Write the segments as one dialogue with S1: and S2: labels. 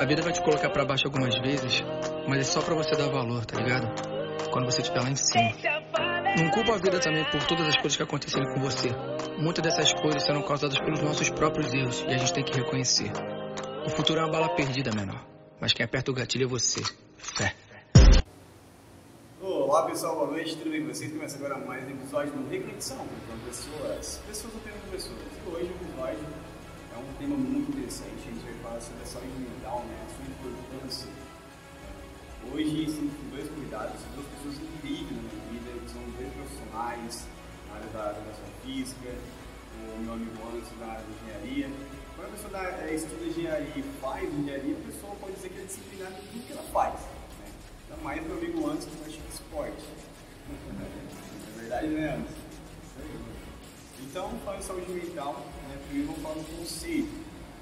S1: A vida vai te colocar pra baixo algumas vezes, mas é só pra você dar valor, tá ligado? Quando você estiver lá em cima. Não culpa a vida também por todas as coisas que aconteceram com você. Muitas dessas coisas serão causadas pelos nossos próprios erros e a gente tem que reconhecer. O futuro é uma bala perdida, menor. Mas quem aperta o gatilho é você. Fé.
S2: Olá pessoal, boa noite, tudo bem com vocês? Começa agora mais um episódio do Reconexão com pessoas, pessoas apenas pessoas. E hoje o episódio é um tema muito interessante, a gente vai falar sobre a saúde mental, né, a sua importância. Hoje são dois cuidados, duas pessoas incríveis na minha vida, que são dois profissionais na área da educação física, o meu amigo Anderson na área de engenharia. Quando a pessoa da, estuda engenharia e faz engenharia, a pessoa pode dizer que é disciplinada em tudo que ela faz. Né? Ainda mais meu amigo Anderson que pratica esporte. É verdade, né, Anderson? Então, falando em saúde mental, né, primeiro vamos falar do conceito.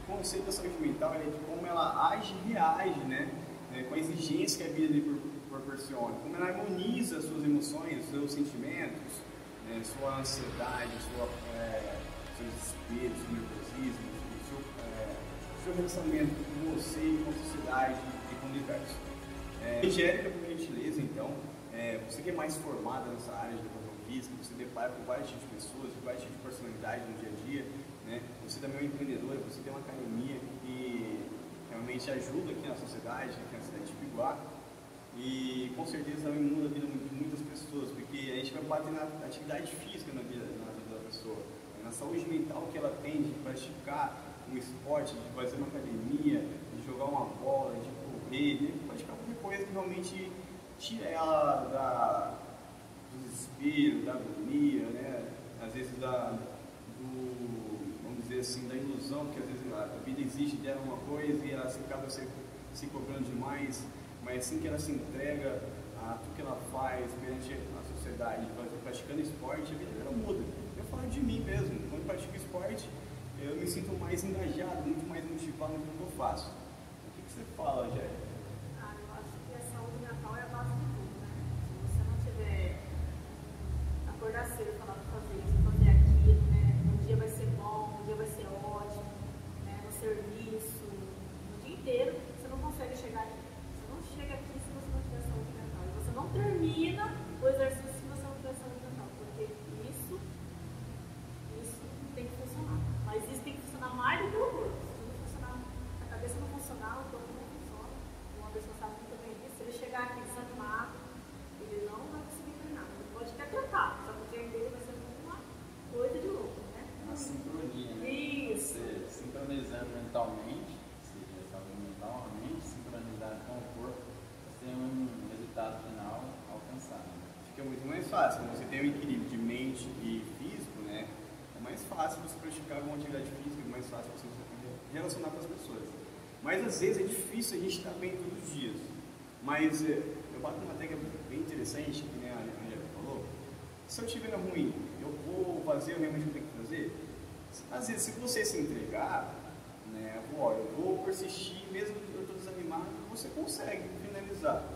S2: O conceito da saúde mental é de como ela age e reage, né? É, com a exigência que a vida lhe proporciona, como ela harmoniza suas emoções, seus sentimentos, né, sua ansiedade, sua, é, seu desespero, seu nervosismo, seu, é, seu relacionamento com você com a sociedade e com o universo. É, por gentileza, então, é, você que é mais formada nessa área de física, você depara com vários tipos de pessoas, vários tipos de personalidade no dia a dia, né? você também é uma empreendedora, você tem uma academia que realmente ajuda aqui na sociedade, aqui na cidade de Piguá, e com certeza também muda a vida de muitas pessoas, porque a gente vai bater na atividade física na vida, na vida da pessoa, na saúde mental que ela tem de praticar um esporte, de fazer uma academia, de jogar uma bola, de correr, de praticar qualquer coisa que realmente tira ela da, desespero, da agonia, né? às vezes da, do, vamos dizer assim, da ilusão, que às vezes a vida exige dela uma coisa e ela acaba se, se cobrando demais, mas assim que ela se entrega a tudo que ela faz perante a sociedade, praticando esporte, a vida dela muda. Eu falo de mim mesmo, quando pratico esporte, eu me sinto mais engajado, muito mais motivado no que eu faço. O que, que você fala, Jéssica?
S3: acordar cedo e falar para fazer isso, fazer aquilo, né? Um dia vai ser bom, um dia vai ser ótimo, né? No serviço, o dia inteiro, você não consegue chegar aqui. Você não chega aqui se você não tiver saúde mental. E você não termina o exercício se você não tiver saúde mental. Porque isso, isso tem que funcionar. Mas isso tem que funcionar mais do que o corpo. Se não funcionar, a cabeça não funcionar, o corpo não funciona. Uma pessoa sabe muito bem disso. Se ele chegar aqui desanimado, ele não vai conseguir treinar. Ele pode até tentar, só que o treino dele vai ser uma coisa de louco, né?
S4: Uma sincronia, né?
S3: Isso.
S4: Você sincronizando mentalmente, seja saúde mental, a mente sincronizada com o corpo, você tem um resultado final alcançado.
S2: Fica muito mais fácil. Quando você tem um equilíbrio de mente e físico, né? É mais fácil você praticar alguma atividade física, é mais fácil você relacionar com as pessoas. Mas às vezes é difícil a gente estar bem todos os dias. Mas é, eu bato numa tecla bem interessante, que nem a Angela falou. Se eu estiver ruim, eu vou fazer o realmente que eu tenho que fazer? Às vezes, se você se entregar, né, eu vou persistir, mesmo que eu estou desanimado, você consegue finalizar.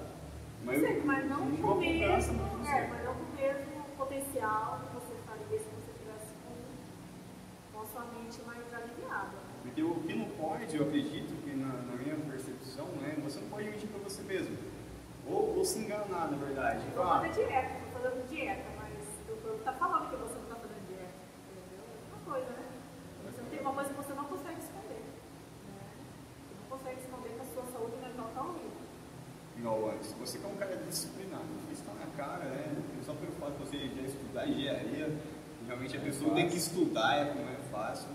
S3: Sim, mas não
S2: com
S3: com o mesmo, é, mas não com o mesmo potencial que você faria se você tivesse com, com a sua mente mais aliviada.
S2: Porque o que não pode, eu acredito que na, na minha percepção, né, você não pode mentir para você mesmo. Ou, ou se enganar, na verdade.
S3: Estou
S2: Ah,
S3: fazendo dieta, estou fazendo dieta, mas o corpo está falando que você não está fazendo dieta. Entendeu? É uma coisa, né? Você não tem uma coisa que você não consegue esconder. Né? Você não consegue esconder que a sua saúde mental está horrível.
S2: Igual antes. Você que é um cara disciplinado, isso está na cara, né? Só pelo fato de você já estudar engenharia, realmente a
S4: É
S2: pessoa tem que estudar, é, não é fácil.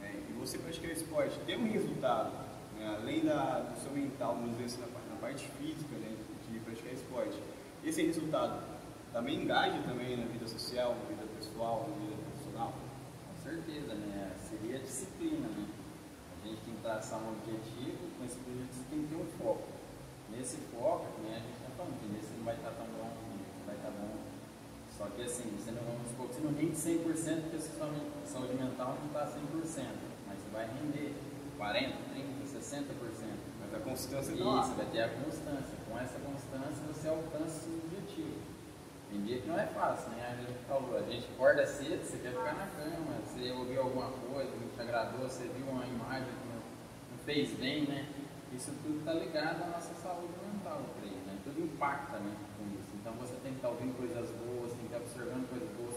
S2: né? E você praticar esporte, ter um resultado, né? além da, do seu mental, vamos dizer assim, na, pa- na parte física, né? de praticar esporte. Esse resultado também engaja também na vida social, na vida pessoal, na vida profissional.
S4: Com certeza, né? Seria a disciplina, né? A gente tem que traçar um objetivo, com esse objetivo você tem que ter um foco. Nesse foco, né, a gente está falando que nesse não vai estar tão bom, vai estar bom. Só que assim, você não vamos supor que você não rende 100% porque a sua saúde mental não está 100%, mas você vai render 40%, 30%, 60%.
S2: Mas a constância
S4: Isso,
S2: tá lá.
S4: vai ter a constância. Com essa constância você alcança o objetivo. Tem dia que não é fácil, né? A gente falou, a gente acorda cedo, você quer ficar na cama, você ouviu alguma coisa, não te agradou, você viu uma imagem que não fez bem, né? Isso está ligado à nossa saúde mental, creio, né? Tudo impacta né, com isso. Então você tem que estar tá ouvindo coisas boas, tem que estar tá observando coisas boas,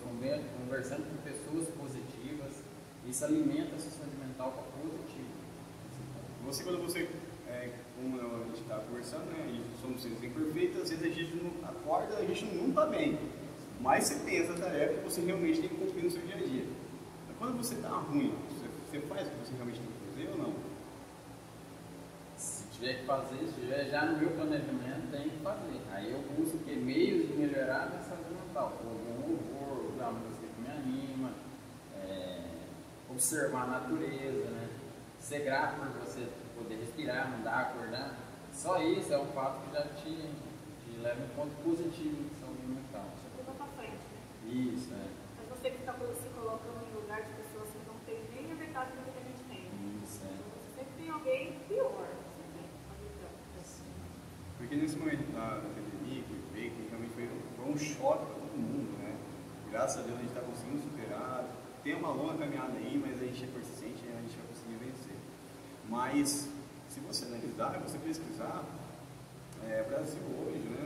S4: conversando com pessoas positivas. Isso alimenta a sua saúde mental para positivo.
S2: Você, quando você, é, como a gente está conversando, né, gente somos seres imperfeitos, às vezes a gente não acorda, a gente não está bem. Mas você tem essa tarefa que você realmente tem que cumprir no seu dia a dia. Quando você está ruim, você, você faz o que você realmente tem que fazer ou não?
S4: Tiver que fazer, se tiver já no meu planejamento, tem que fazer. Aí eu busco que meios de melhorar minha saúde mental. Algum louvor, uma música que me anima, é, observar a natureza, né? ser grato por você poder respirar, mudar, acordar. Só isso é um fato que já te, te leva um ponto positivo de saúde mental. Isso, é.
S3: Mas você que está se colocando em lugar de pessoas que não têm nem a metade do que a gente tem.
S4: Isso, é. Então,
S3: você sempre tem alguém pior.
S2: Porque nesse momento da, pandemia, que veio, que realmente foi, foi um choque para todo mundo, né? Graças a Deus a gente está conseguindo superar. Tem uma longa caminhada aí, mas a gente é persistente e a gente vai conseguir vencer. Mas, se você analisar, você pesquisar, é, Brasil hoje, né?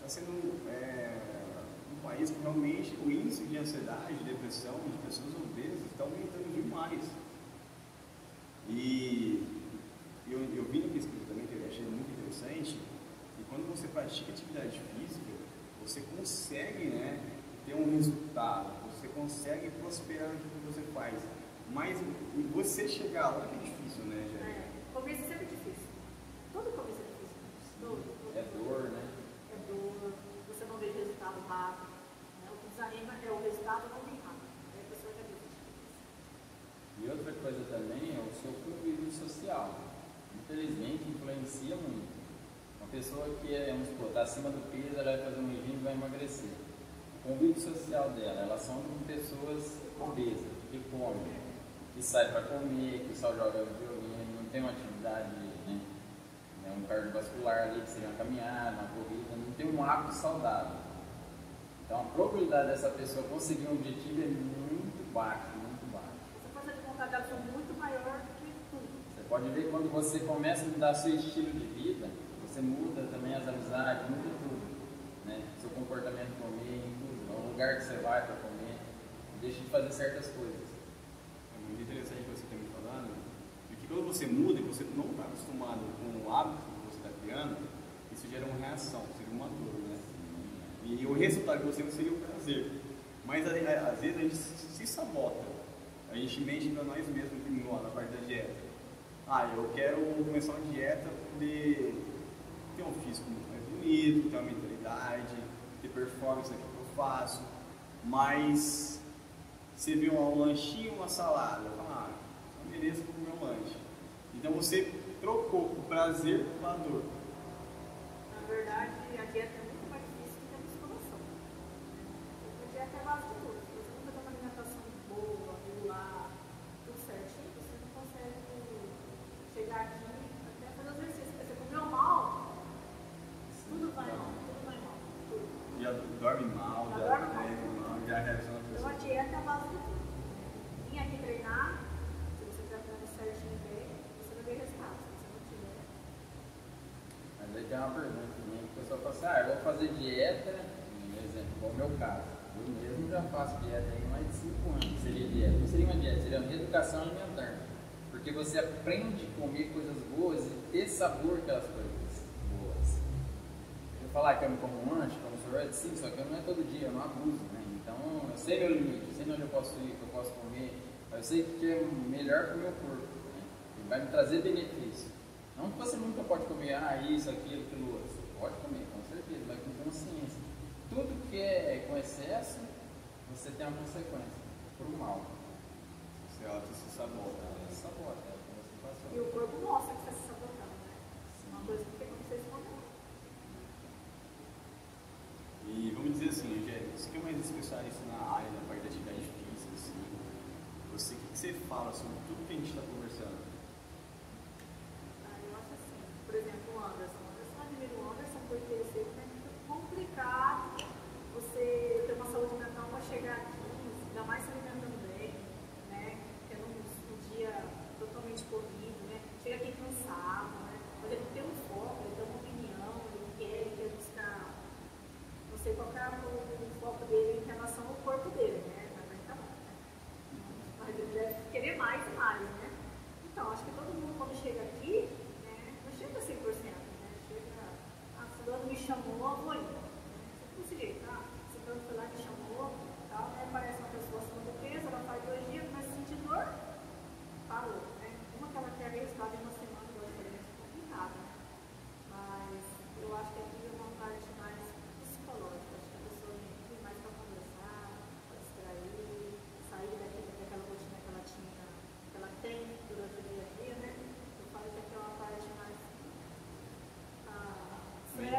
S2: Está sendo. É, país que realmente o índice de ansiedade, de depressão de pessoas obesas está aumentando demais. E eu, eu vi na pesquisa também que eu achei muito interessante, que quando você pratica atividade física, você consegue né, ter um resultado, você consegue prosperar no que você faz. Mas você chegar lá é difícil, né,
S3: Jair? É, começo é sempre difícil. Todo começo é difícil. Todo, todo.
S4: É dor, né?
S3: É dor, você não vê resultado rápido desanima é o resultado não vem rápido. Aí a pessoa já desiste.
S4: E outra coisa também é o seu convívio social. Infelizmente, influencia muito. Pessoa que é, vamos supor, está acima do peso, ela vai fazer um regime e vai emagrecer. O convívio social dela, elas são pessoas obesas, que comem, que saem para comer, que só joga violino, não tem uma atividade, né? um cardiovascular ali, que seria uma caminhada, uma corrida, não tem um hábito saudável. Então a probabilidade dessa pessoa conseguir um objetivo é muito baixa, muito baixa.
S3: Essa força de vontade dela é muito maior do que tudo.
S4: Você pode ver quando você começa a mudar seu estilo de você amizades, muda tudo. Né? Seu comportamento comer, tudo. O lugar que você vai para comer, deixa de fazer certas coisas.
S2: É muito interessante o que você está me falando, porque quando você muda e você não está acostumado com o hábito que você está criando, isso gera uma reação, seria uma dor. E o resultado que você não seria o prazer. Mas às vezes a gente se sabota. A gente mente para nós mesmos na parte da dieta. Ah, eu quero começar uma dieta para poder ter um físico muito bonito, ter uma mentalidade, ter performance naquilo que eu faço. Mas você vê um lanchinho, uma salada, fala, ah, eu mereço comer um lanche. Então você trocou o prazer pela dor.
S3: Na verdade, é a base de tudo. Se você não tem uma alimentação boa, regular, tudo certinho, você não consegue chegar aqui até fazer o exercício. Porque você comeu mal, tudo vai mal, tudo vai mal. Tudo.
S2: Já dorme mal, já,
S3: já dorme mal,
S2: já reaciona
S3: Então a dieta é a base de tudo. Vim aqui treinar, se você estiver fazendo certinho bem, você vai ver resultados. Se você não tiver.
S4: Mas aí tem uma pergunta também, o pessoal fala assim, ah, eu vou fazer dieta, um exemplo, igual o meu caso. Eu mesmo já faço dieta aí mais de 5 anos. Seria dieta. Não seria uma dieta, seria uma reeducação alimentar. Porque você aprende a comer coisas boas e ter sabor aquelas coisas boas. Eu falar que eu me como um lanche, como sorvete, sim, só que não é todo dia, eu não abuso, né? Então eu sei meu limite, eu sei onde eu posso ir, o que eu posso comer. Eu sei que é melhor para o meu corpo. Né? E vai me trazer benefício. Não que você nunca pode comer, ah, isso, aquilo, aquilo outro. Você pode comer, com certeza, mas com consciência tudo que é com excesso, você tem uma consequência para o mal.
S2: Você auto se sabota.
S4: Né? Se sabota, é como
S3: você passou. E o corpo mostra que está se sabotando, né? Sim. Uma coisa que tem como você esconder.
S2: E vamos dizer assim, você que é mais especialista na área, na parte da atividade física, assim, você, o que você fala sobre tudo que a gente está conversando?
S3: chamou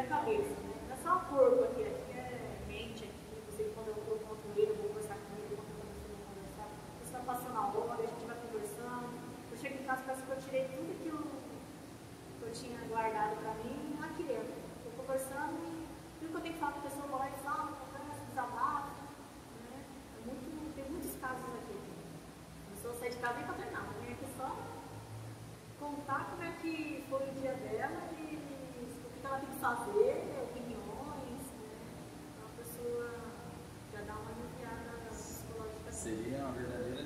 S3: é a cabeça, né? Não é só o corpo aqui, aqui é mente, aqui, você quando eu vou com ele, eu vou conversar com ele, quando eu vou conversar, você está passando a hora, a gente vai conversando. Eu chego em casa, parece que eu tirei tudo aquilo que eu tinha guardado para mim aqui dentro. Estou conversando e tudo que eu tenho que falar com a pessoa, eu vou lá e falo, converso, desabafo. Né? É muito, tem muitos casos aqui. A pessoa sai de casa nem para treinar, mas vem aqui só contar como é que foi o dia dela e o que ela tem que fazer, opiniões, né? Então a pessoa já dá uma aliviada psicológica.
S4: Seria uma verdadeira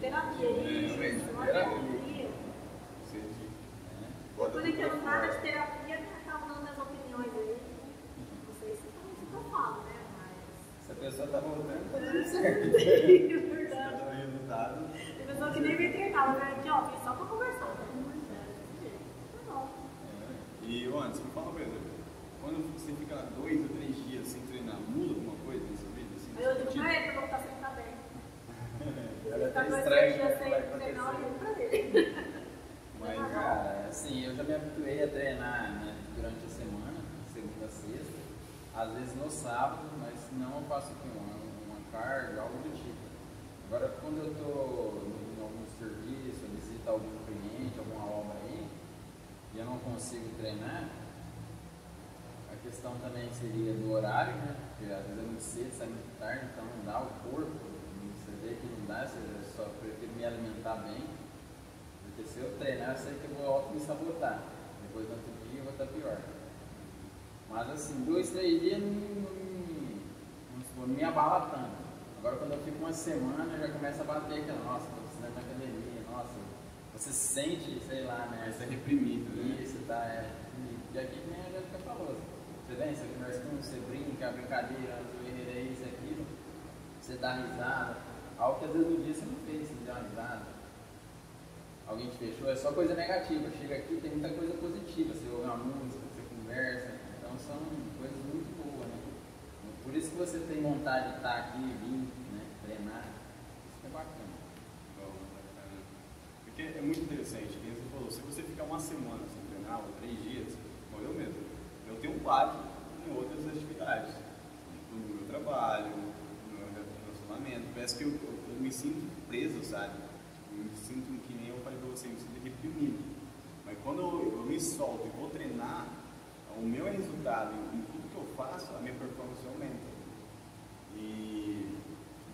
S4: terapia.
S3: Isso,
S2: realmente,
S3: uma
S4: terapia.
S2: Entendi.
S3: Eu não entendo nada de terapia? Tá falando as opiniões aí. Não sei se isso que eu falo, né? Mas.
S4: Se a pessoa tá voltando, tá tudo certo.
S3: É verdade.
S2: Cada resultado.
S3: Tem pessoa que nem vem treinar, ela vem aqui, ó, vem só pra conversar. né? É, desse jeito. Tá bom.
S2: E, ô, antes, me fala uma coisa. Quando você fica dois ou três dias sem treinar, muda alguma coisa na sua vida? Assim,
S3: Aí eu
S2: no
S3: digo
S2: sentido?
S3: pra ele que eu vou estar sem estar bem.
S4: Ela
S3: Ele tá
S4: tá
S3: dois,
S4: estranha,
S3: três dias
S4: vai
S3: sem treinar, eu
S4: acontecer.
S3: ligo pra ele.
S4: Mas, cara, assim, eu já me habituei a treinar né, durante a semana, segunda a sexta, às vezes no sábado, mas não eu faço aqui uma, uma carga, algo do tipo. Agora, quando eu estou em algum serviço, eu visito algum cliente, alguma obra aí, e eu não consigo treinar, a questão também seria do horário, né? Porque às vezes é muito cedo, sai muito tarde, então não dá o corpo. Você vê que não dá, você só prefiro me alimentar bem. Porque se eu treinar, eu sei que eu vou auto me sabotar. Depois no outro dia eu vou estar pior. Mas assim, dois, três dias não, não me abala tanto. Agora quando eu fico uma semana, já começa a bater aquela, nossa, tô precisando na academia, nossa. Você se sente, sei lá, né?
S2: Mas é reprimido, né?
S4: Isso, tá, é. E aqui que nem a Jéssica falou. Você vem, você conversa com você brinca, brincadeira, zoeira, é isso, aquilo. Você dá risada. Algo que às vezes no dia você não fez, você deu uma risada. Alguém te fechou, é só coisa negativa. Chega aqui, tem muita coisa positiva. Você ouve uma música, você conversa. Então são coisas muito? Por isso que você tem vontade de estar aqui, vir, né? Treinar. Isso é bacana.
S2: Bom. Porque é muito interessante, você falou, se você ficar uma semana sem treinar, ou três dias, como eu mesmo, eu tenho quadro em outras atividades, no meu trabalho, no meu relacionamento, parece que eu, eu- eu me sinto preso, sabe? Eu me sinto, que nem eu falei pra você, eu me sinto reprimido. Mas quando eu, eu me solto e vou treinar, o meu resultado em tudo que eu faço, a minha performance aumenta. E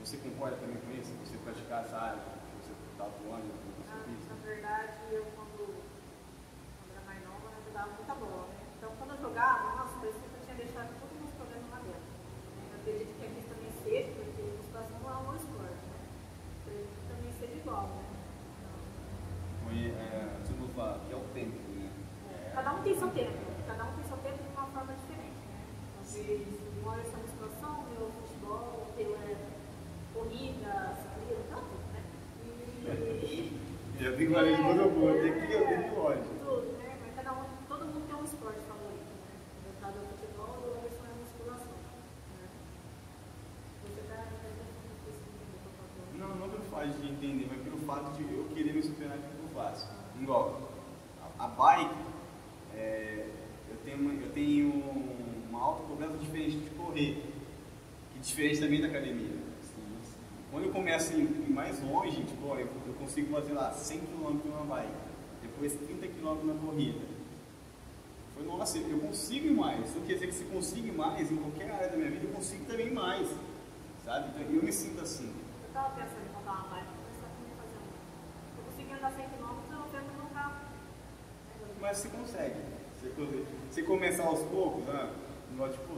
S2: você concorda também com isso? Você praticar essa área, que você está atuando na
S3: Na, verdade, eu quando, quando era mais nova, eu jogava muita bola, né? Então, quando eu jogava, nossa, eu tinha deixado todos os meus problemas lá dentro. Eu acredito que aqui também seja, porque a musculação não é um esporte, né? Eu acredito que também seja igual, né?
S2: Foi, é, você não fala que é o tempo, né?
S3: Então, cada um tem seu tempo, cada um tem seu tempo de uma forma diferente, né? Meu é essa musculação, o meu futebol, o teu é corrida, ciclismo, tanto, né? E...
S2: Já tem uma língua do boa, tem que eu tenho ódio.
S3: Tudo, né? Mas cada um, todo mundo tem um esporte favorito, né? Meu caso é o futebol, o Anderson é a musculação, né? Você tá falando?
S2: Não, não pelo fato de entender, mas pelo fato de eu querer me superar que eu faço. Igual, a, a bike, é, eu, tenho uma, eu tenho uma alta cobrança diferente de correr, é diferente também da academia. Quando eu começo a ir mais longe, tipo, ó, eu, eu consigo fazer lá 100 km numa bike, depois 30 km na corrida. Foi, nossa, eu consigo ir mais. Isso quer dizer que se consigo mais, em qualquer área da minha vida, eu consigo também mais. Sabe? Então, eu me sinto assim.
S3: Eu estava pensando em comprar uma bike. Eu consegui andar 100 km, eu tento no carro.
S2: Mas você consegue. Você, você começar aos poucos, né? Igual, tipo,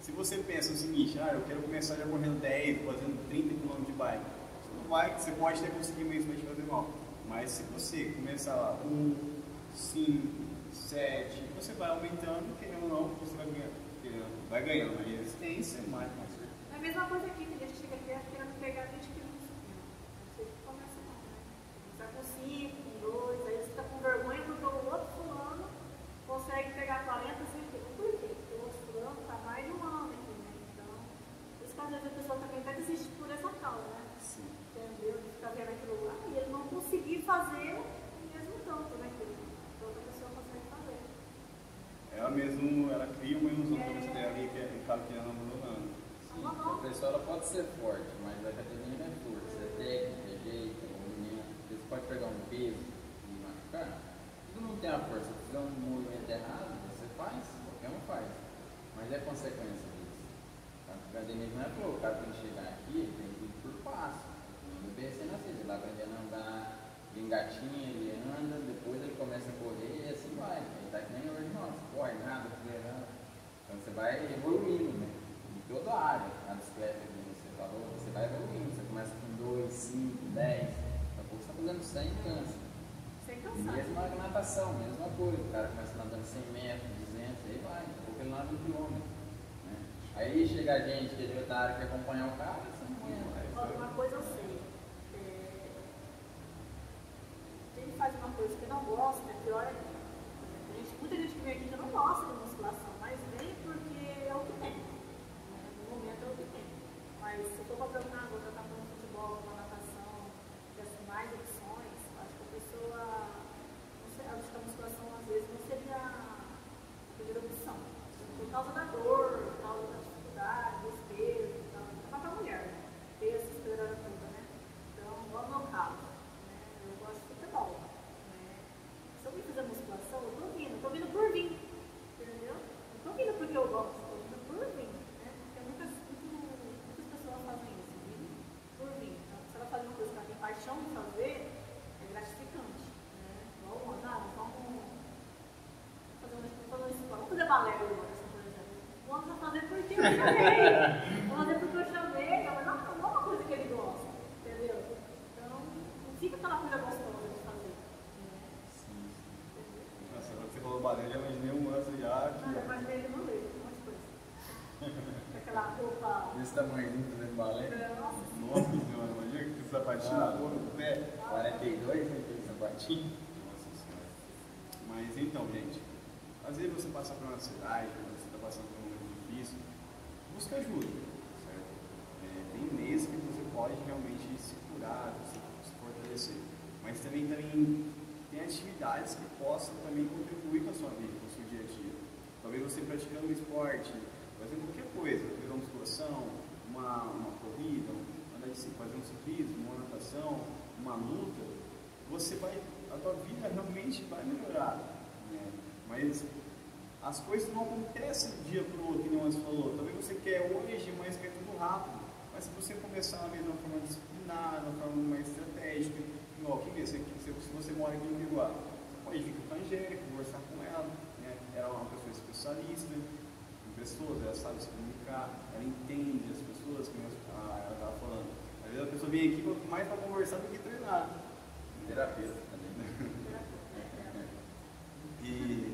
S2: se você pensa o seguinte, ah, eu quero começar já correndo 10, fazendo 30 km de bike. Você não vai, você pode até conseguir mesmo vai te fazer mal. Mas se você começar lá, 1, 5, 7, você vai aumentando, querendo ou não, você vai ganhando. Vai ganhando a resistência, mais, mais.
S3: É a mesma coisa aqui, tem gente que chega aqui querendo pegar 20 kg de supino. Você começa não, né? Com 5, com 2, aí você está com vergonha porque o outro fulano consegue pegar 40, 50 kg. Por quê? Porque o outro fulano está mais de um ano aqui, né? Então, por isso que às vezes a pessoa também até desiste por essa causa, né?
S2: Sim.
S3: Entendeu? De ficar vendo aquilo lá e ele não conseguir fazer o mesmo tanto, né? Que a outra pessoa consegue fazer.
S2: É, mesmo, ela cria uma ilusão pra você ter alguém que é acaba que ela não abandonando.
S4: Sim, a pessoa ela pode ser forte, mas a academia não é força, é técnica, é jeito, é movimento. Você pode pegar um peso e machucar. Todo mundo tem a força. Se fizer um movimento errado, você faz, qualquer um faz. Mas é consequência disso. A academia não é para o cara tem que chegar aqui, ele tem que ir por passo. O bebê é sendo assim, ele vai aprendendo a andar, ele engatinha, ele anda, depois ele começa a correr e assim vai. Ele tá que nem hoje, nossa, corre nada, corre nada. Então você vai evoluindo, né? Em toda a área. A bicicleta que você falou, você vai evoluindo. Você começa com 2, 5, 10, daqui a pouco você está fazendo 100 e cansa.
S3: Sem
S4: E
S3: cansar.
S4: mesmo na natação, mesma coisa. O cara começa nadando 100 metros, 200, aí vai. Daqui a pouco ele nada um quilômetro. Né? Que é da área que acompanhar o cara,
S2: Thank you. Busca ajuda, certo? É, tem meses que você pode realmente se curar, se, se fortalecer. Mas também, também tem atividades que possam também contribuir com a sua vida, com o seu dia a dia. Talvez você praticando um esporte, fazendo qualquer coisa, fazer uma musculação, uma, uma corrida, andar de fazer um ciclismo, uma natação, uma luta, você vai, a tua vida realmente vai melhorar. Né? Mas as coisas não acontecem de um dia para o outro, nem você falou. Talvez você quer hoje, mas quer tudo rápido. Mas se você começar a ver de uma forma disciplinada, de uma forma mais estratégica, igual que vê, se, se, você mora aqui no Uruguai, você pode vir com a Angélica, conversar com ela, né? ela é uma pessoa especialista em pessoas, ela sabe se comunicar, ela entende as pessoas, como a- ela estava falando. Às vezes a pessoa vem aqui mais para conversar do que treinar.
S4: Terapeuta também.
S2: E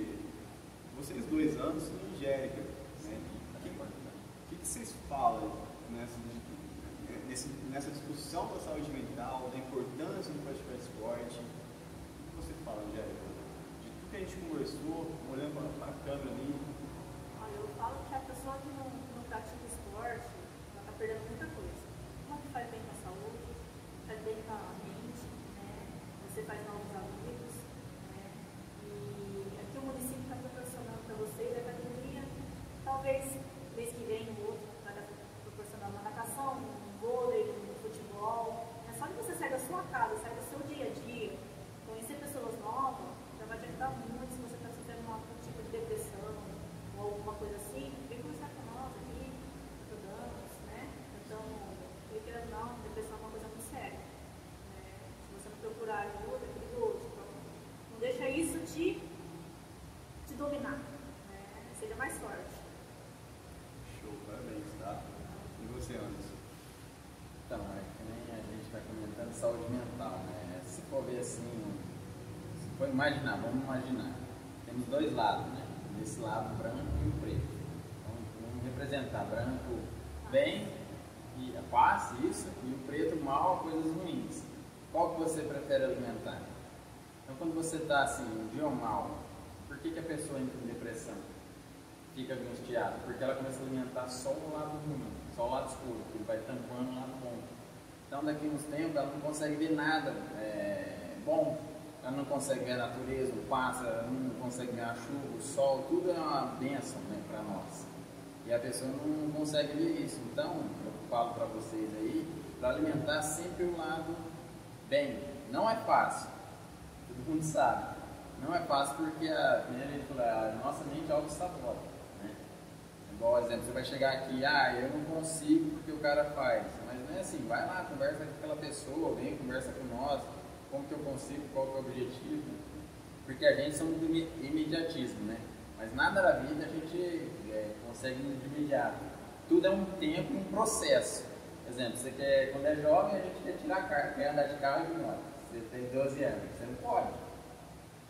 S2: vocês dois anos em Angélica, né? O que, que vocês falam nessa, nessa discussão da saúde mental, da importância de praticar esporte? O que você fala, Angélica? De tudo que a gente conversou, olhando para a câmera ali,
S3: Olha, eu falo que a pessoa que não, não pratica esporte, ela está perdendo muita coisa. Uma que faz bem com a saúde, faz bem com a mente, né? Você faz novos amigos, né? E aqui o município está proporcionando para vocês a academia, talvez mês que vem o outro vai dar- proporcionar uma natação, um vôlei, um futebol. É só que você sai da sua casa, sai do seu dia a dia, conhecer pessoas novas, já vai te ajudar muito se você está sofrendo uma- algum tipo de depressão ou alguma coisa assim, vem conversar com nós aqui, estudamos, né? Então, eu quero não, depressão é uma coisa muito séria. Né? Se você não procurar ajuda, é perigoso. Então, não deixa isso te, te dominar. Né? Seja mais forte.
S2: show, parabéns, tá? E você, Anderson?
S4: Então, é que nem a gente está comentando saúde mental, né? Se for ver assim, for imaginar, vamos imaginar, temos dois lados, né? Esse lado branco e o preto. Vamos, vamos representar branco bem e a paz, isso, e o preto mal, coisas ruins. Qual que você prefere alimentar? Então, quando você está assim, um dia mal, por que, que a pessoa entra em depressão? Fica angustiada? Porque ela começa a alimentar só o lado ruim, só o lado escuro, que vai tampando o lado bom. Então, daqui uns tempos, ela não consegue ver nada é, bom. Ela não consegue ver a natureza, o pássaro, não consegue ver a chuva, o sol, tudo é uma bênção né, para nós. E a pessoa não consegue ver isso. Então, eu falo para vocês aí, para alimentar sempre o lado bem. Não é fácil, todo mundo sabe. Não é fácil porque a, a, gente falou, a nossa mente auto-sabota. Né? Igual exemplo, você vai chegar aqui, ah, eu não consigo porque o cara faz. Mas não é assim, vai lá, conversa com aquela pessoa, vem, conversa com nós, como que eu consigo, qual que é o objetivo. Porque a gente somos do imediatismo, né? Mas nada na vida a gente é, consegue de imediato. Tudo é um tempo, um processo. Por exemplo, você quer, quando é jovem, a gente quer tirar carro, quer andar de carro e moto. Você tem 12 anos, você não pode.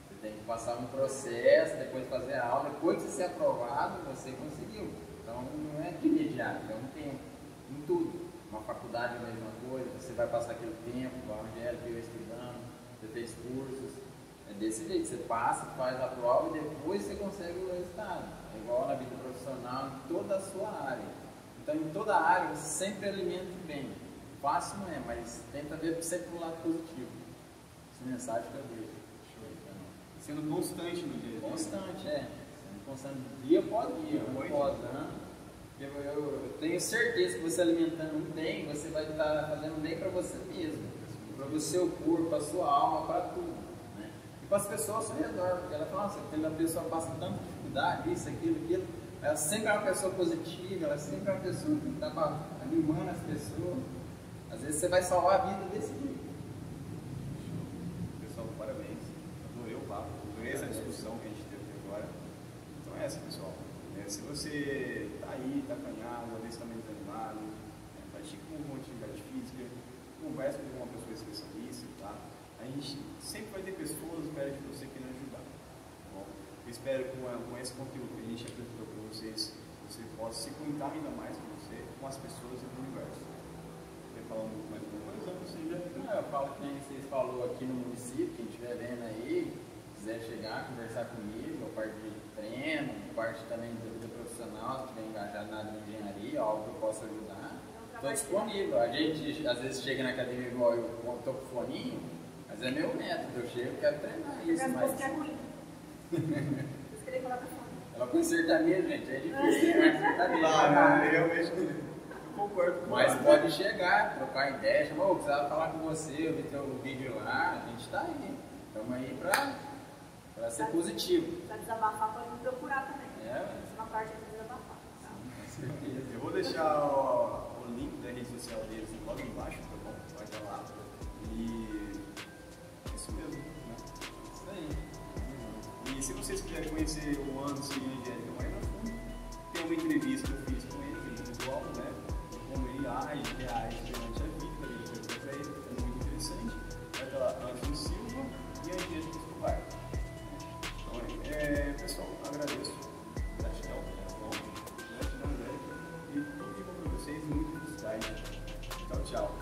S4: Você tem que passar um processo, depois fazer a aula, depois de ser aprovado, você conseguiu. Então não é de imediato, é um tempo, em tudo. Uma faculdade é a mesma coisa, você vai passar aquele tempo, a Angélica eu estudando, você fez cursos. É desse jeito, você passa, faz a prova e depois você consegue o resultado. É igual na vida profissional, em toda a sua área. Então, em toda a área, você sempre alimenta bem. Fácil não é, mas tenta ver sempre o lado positivo. Essa mensagem que eu vejo.
S2: Sendo constante no dia.
S4: Constante, é. Sendo constante dia após dia, ano após ano. Eu, eu, eu, tenho certeza que você alimentando bem, você vai estar fazendo bem para você mesmo, para o seu corpo, para a sua alma, para tudo. Né? E para as pessoas ao seu redor, porque ela fala, nossa, aquela pessoa passa tanta dificuldade, isso, aquilo, aquilo. Ela sempre é uma pessoa positiva, ela sempre é uma pessoa que está animando as pessoas. Às vezes você vai salvar a vida desse jeito.
S2: Pessoal, parabéns. Adorei o papo, adorei essa discussão que a gente teve agora. Então é essa, pessoal. É, se você está aí, está acanhado, às vezes está meio desanimado, é, pratica uma atividade física, conversa com uma pessoa especialista, tá? A gente sempre vai ter pessoas perto de você querendo ajudar, tá bom? Eu espero que com, com esse conteúdo que a gente apresentou para vocês, você possa se conectar ainda mais com você, com as pessoas do universo. Você fala pouco mais alguma coisa?
S4: Não, eu falo que nem vocês falou aqui no município, quem estiver vendo aí, quiser chegar, conversar comigo, a parte de treino, parte também de vida profissional, se estiver engajado na área de engenharia, algo que eu possa ajudar, estou disponível. A gente às vezes chega na academia igual eu, estou com foninho, mas é meu método, eu chego e quero treinar isso.
S3: Mas você é ruim. Você queria falar pra fora.
S4: Ela com sertanejo, gente, é difícil né? sertanejo.
S2: Ah, não, realmente eu concordo com
S4: Mas pode chegar, trocar ideia, chamar, ô, precisava falar com você, eu vi teu vídeo lá, a gente está aí. Estamos aí para para ser positivo.
S3: Para desabafar, pode me procurar também.
S4: É.
S3: Uma parte é desabafar. Tá?
S4: Com certeza.
S2: Eu vou deixar o, o link da rede social deles logo embaixo, tá bom? Vai estar lá. E é isso mesmo, né?
S4: Isso aí.
S2: E se vocês quiserem conhecer o Anderson e a Angélica mais a fundo, tem uma entrevista que eu fiz com ele, que ele igual, né? Como ele age, reage durante a vida, ele foi pra ele, é muito interessante. Vai estar lá Anderson Silva e a Angélica Escobar. Então, é, pessoal, agradeço. Gratidão, tá bom? Gratidão, Angélica. E tudo de bom pra vocês, muito felicidade. Tchau.